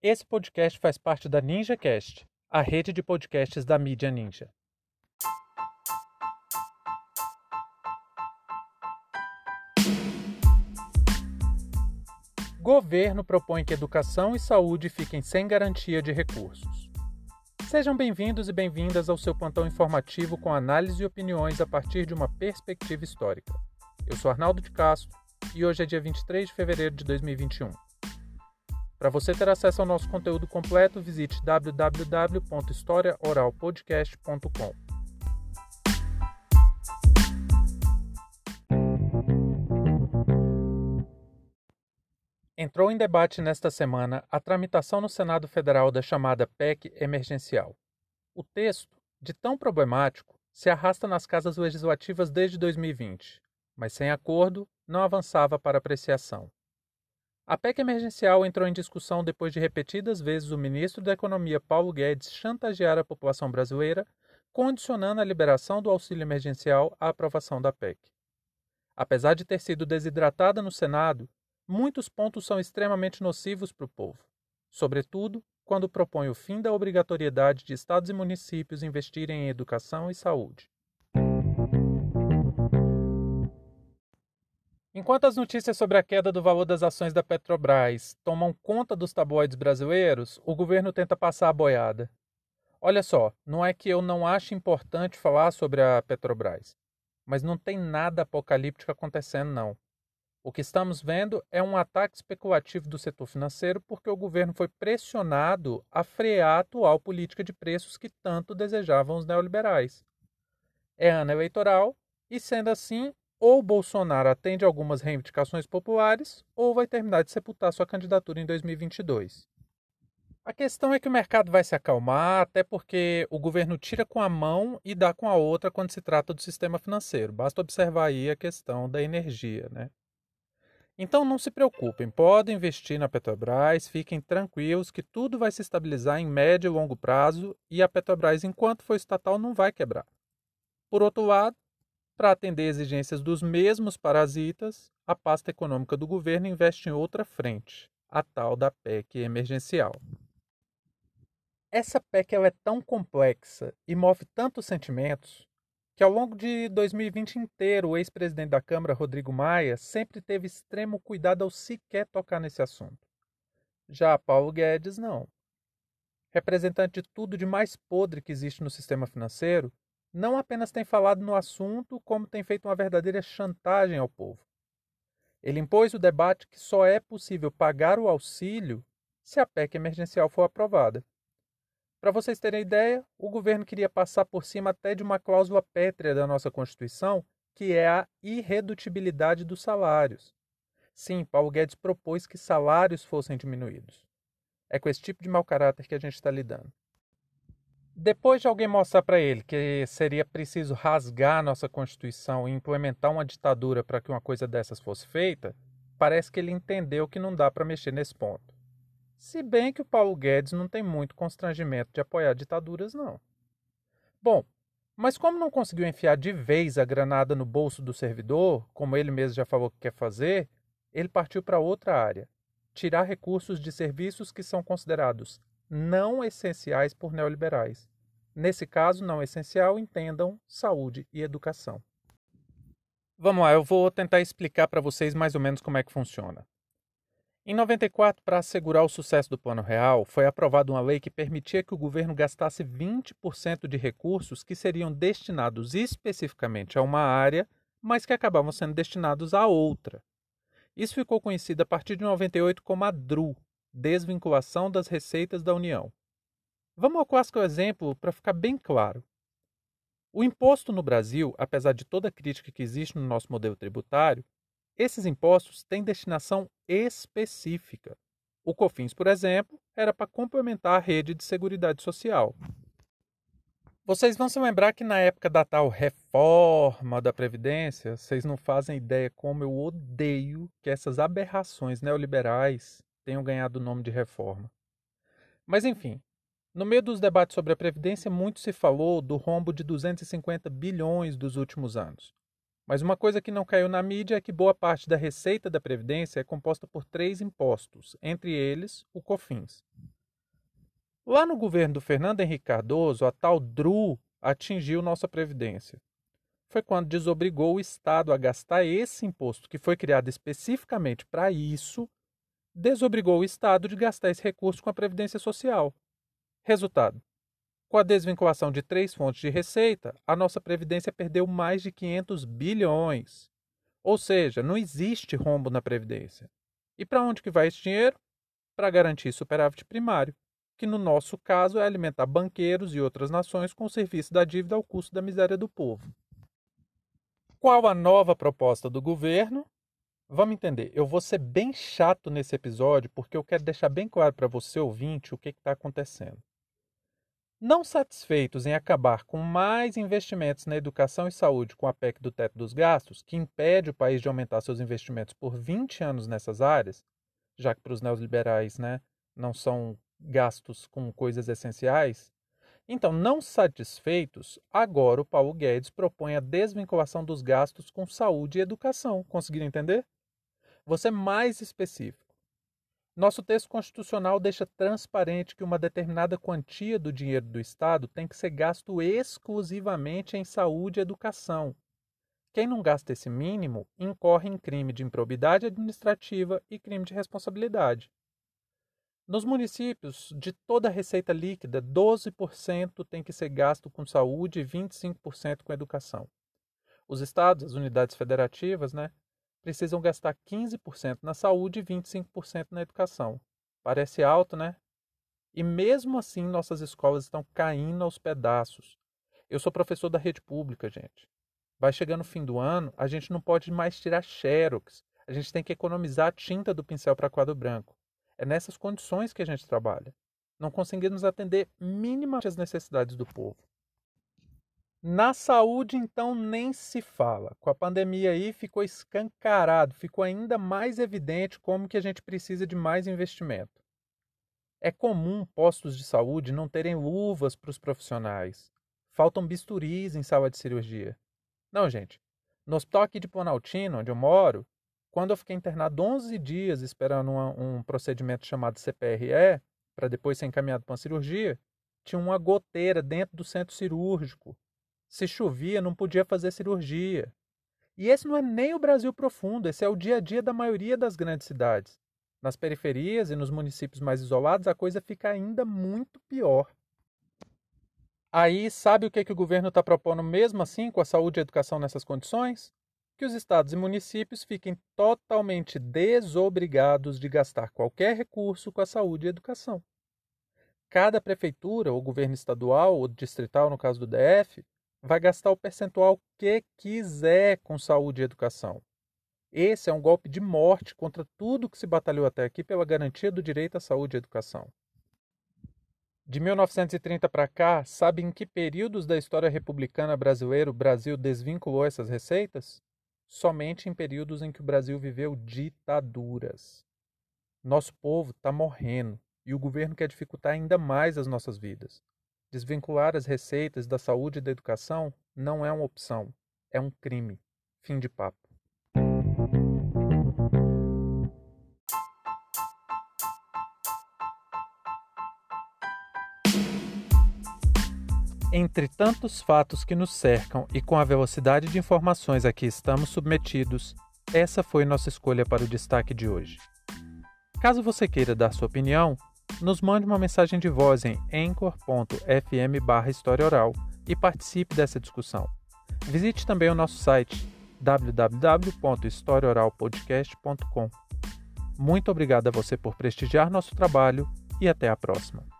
Esse podcast faz parte da NinjaCast, a rede de podcasts da mídia Ninja. Governo propõe que educação e saúde fiquem sem garantia de recursos. Sejam bem-vindos e bem-vindas ao seu plantão informativo com análise e opiniões a partir de uma perspectiva histórica. Eu sou Arnaldo de Castro e hoje é dia 23 de fevereiro de 2021. Para você ter acesso ao nosso conteúdo completo, visite www.historiaoralpodcast.com. Entrou em debate nesta semana a tramitação no Senado Federal da chamada PEC emergencial. O texto, de tão problemático, se arrasta nas casas legislativas desde 2020, mas sem acordo, não avançava para apreciação. A PEC emergencial entrou em discussão depois de repetidas vezes o ministro da Economia Paulo Guedes chantagear a população brasileira, condicionando a liberação do auxílio emergencial à aprovação da PEC. Apesar de ter sido desidratada no Senado, muitos pontos são extremamente nocivos para o povo, sobretudo quando propõe o fim da obrigatoriedade de estados e municípios investirem em educação e saúde. Enquanto as notícias sobre a queda do valor das ações da Petrobras tomam conta dos tabloides brasileiros, o governo tenta passar a boiada. Olha só, não é que eu não ache importante falar sobre a Petrobras, mas não tem nada apocalíptico acontecendo, não. O que estamos vendo é um ataque especulativo do setor financeiro porque o governo foi pressionado a frear a atual política de preços que tanto desejavam os neoliberais. É ano eleitoral e, sendo assim, ou Bolsonaro atende algumas reivindicações populares, ou vai terminar de sepultar sua candidatura em 2022. A questão é que o mercado vai se acalmar, até porque o governo tira com a mão e dá com a outra quando se trata do sistema financeiro. Basta observar aí a questão da energia, né? Então não se preocupem, podem investir na Petrobras, fiquem tranquilos que tudo vai se estabilizar em médio e longo prazo e a Petrobras, enquanto for estatal, não vai quebrar. Por outro lado, para atender exigências dos mesmos parasitas, a pasta econômica do governo investe em outra frente, a tal da PEC emergencial. Essa PEC ela é tão complexa e move tantos sentimentos que ao longo de 2020 inteiro o ex-presidente da Câmara, Rodrigo Maia, sempre teve extremo cuidado ao sequer tocar nesse assunto. Já Paulo Guedes, não. Representante de tudo de mais podre que existe no sistema financeiro, não apenas tem falado no assunto, como tem feito uma verdadeira chantagem ao povo. Ele impôs o debate que só é possível pagar o auxílio se a PEC emergencial for aprovada. Para vocês terem ideia, o governo queria passar por cima até de uma cláusula pétrea da nossa Constituição, que é a irredutibilidade dos salários. Sim, Paulo Guedes propôs que salários fossem diminuídos. É com esse tipo de mau caráter que a gente está lidando. Depois de alguém mostrar para ele que seria preciso rasgar nossa Constituição e implementar uma ditadura para que uma coisa dessas fosse feita, parece que ele entendeu que não dá para mexer nesse ponto. Se bem que o Paulo Guedes não tem muito constrangimento de apoiar ditaduras, não. Bom, mas como não conseguiu enfiar de vez a granada no bolso do servidor, como ele mesmo já falou que quer fazer, ele partiu para outra área: tirar recursos de serviços que são considerados não essenciais por neoliberais. Nesse caso, não essencial, entendam saúde e educação. Vamos lá, eu vou tentar explicar para vocês mais ou menos como é que funciona. Em 94, para assegurar o sucesso do Plano Real, foi aprovada uma lei que permitia que o governo gastasse 20% de recursos que seriam destinados especificamente a uma área, mas que acabavam sendo destinados a outra. Isso ficou conhecido a partir de 98 como a DRU, desvinculação das receitas da União. Vamos ao clássico exemplo para ficar bem claro. O imposto no Brasil, apesar de toda a crítica que existe no nosso modelo tributário, esses impostos têm destinação específica. O COFINS, por exemplo, era para complementar a rede de seguridade social. Vocês vão se lembrar que na época da tal reforma da Previdência, vocês não fazem ideia como eu odeio que essas aberrações neoliberais tenham ganhado o nome de reforma. Mas enfim, no meio dos debates sobre a Previdência, muito se falou do rombo de 250 bilhões dos últimos anos. Mas uma coisa que não caiu na mídia é que boa parte da receita da Previdência é composta por três impostos, entre eles o COFINS. Lá no governo do Fernando Henrique Cardoso, a tal DRU atingiu nossa Previdência. Foi quando desobrigou o Estado a gastar esse imposto, que foi criado especificamente para isso, desobrigou o Estado de gastar esse recurso com a Previdência Social. Resultado: com a desvinculação de três fontes de receita, a nossa Previdência perdeu mais de 500 bilhões. Ou seja, não existe rombo na Previdência. E para onde que vai esse dinheiro? Para garantir superávit primário que no nosso caso é alimentar banqueiros e outras nações com o serviço da dívida ao custo da miséria do povo. Qual a nova proposta do governo? Vamos entender. Eu vou ser bem chato nesse episódio porque eu quero deixar bem claro para você ouvinte o que está acontecendo. Não satisfeitos em acabar com mais investimentos na educação e saúde com a PEC do teto dos gastos, que impede o país de aumentar seus investimentos por 20 anos nessas áreas, já que para os neoliberais né, não são gastos com coisas essenciais? Então, não satisfeitos, agora o Paulo Guedes propõe a desvinculação dos gastos com saúde e educação. Conseguiram entender? Vou ser mais específico. Nosso texto constitucional deixa transparente que uma determinada quantia do dinheiro do Estado tem que ser gasto exclusivamente em saúde e educação. Quem não gasta esse mínimo incorre em crime de improbidade administrativa e crime de responsabilidade. Nos municípios, de toda a receita líquida, 12% tem que ser gasto com saúde e 25% com educação. Os estados, as unidades federativas, né, precisam gastar 15% na saúde e 25% na educação. Parece alto, né? E mesmo assim, nossas escolas estão caindo aos pedaços. Eu sou professor da rede pública, gente. Vai chegando o fim do ano, a gente não pode mais tirar xerox. A gente tem que economizar a tinta do pincel para quadro branco. É nessas condições que a gente trabalha. Não conseguimos atender minimamente as necessidades do povo. Na saúde, então, nem se fala. Com a pandemia aí ficou escancarado, ficou ainda mais evidente como que a gente precisa de mais investimento. É comum postos de saúde não terem luvas para os profissionais. Faltam bisturis em sala de cirurgia. Não, gente. No hospital aqui de Planaltina, onde eu moro, quando eu fiquei internado 11 dias esperando uma, um procedimento chamado CPRE, para depois ser encaminhado para uma cirurgia, tinha uma goteira dentro do centro cirúrgico. Se chovia, não podia fazer cirurgia. E esse não é nem o Brasil profundo, esse é o dia a dia da maioria das grandes cidades. Nas periferias e nos municípios mais isolados, a coisa fica ainda muito pior. Aí, sabe o que, que o governo está propondo mesmo assim com a saúde e a educação nessas condições? que os estados e municípios fiquem totalmente desobrigados de gastar qualquer recurso com a saúde e educação. Cada prefeitura, ou governo estadual ou distrital, no caso do DF, vai gastar o percentual que quiser com saúde e educação. Esse é um golpe de morte contra tudo que se batalhou até aqui pela garantia do direito à saúde e educação. De 1930 para cá, sabe em que períodos da história republicana brasileira o Brasil desvinculou essas receitas? somente em períodos em que o Brasil viveu ditaduras. Nosso povo está morrendo e o governo quer dificultar ainda mais as nossas vidas. Desvincular as receitas da saúde e da educação não é uma opção, é um crime. Fim de papo. Entre tantos fatos que nos cercam e com a velocidade de informações a que estamos submetidos, essa foi nossa escolha para o destaque de hoje. Caso você queira dar sua opinião, nos mande uma mensagem de voz em anchor.fm barra História Oral e participe dessa discussão. Visite também o nosso site www.historiaoralpodcast.com. Muito obrigado a você por prestigiar nosso trabalho e até a próxima.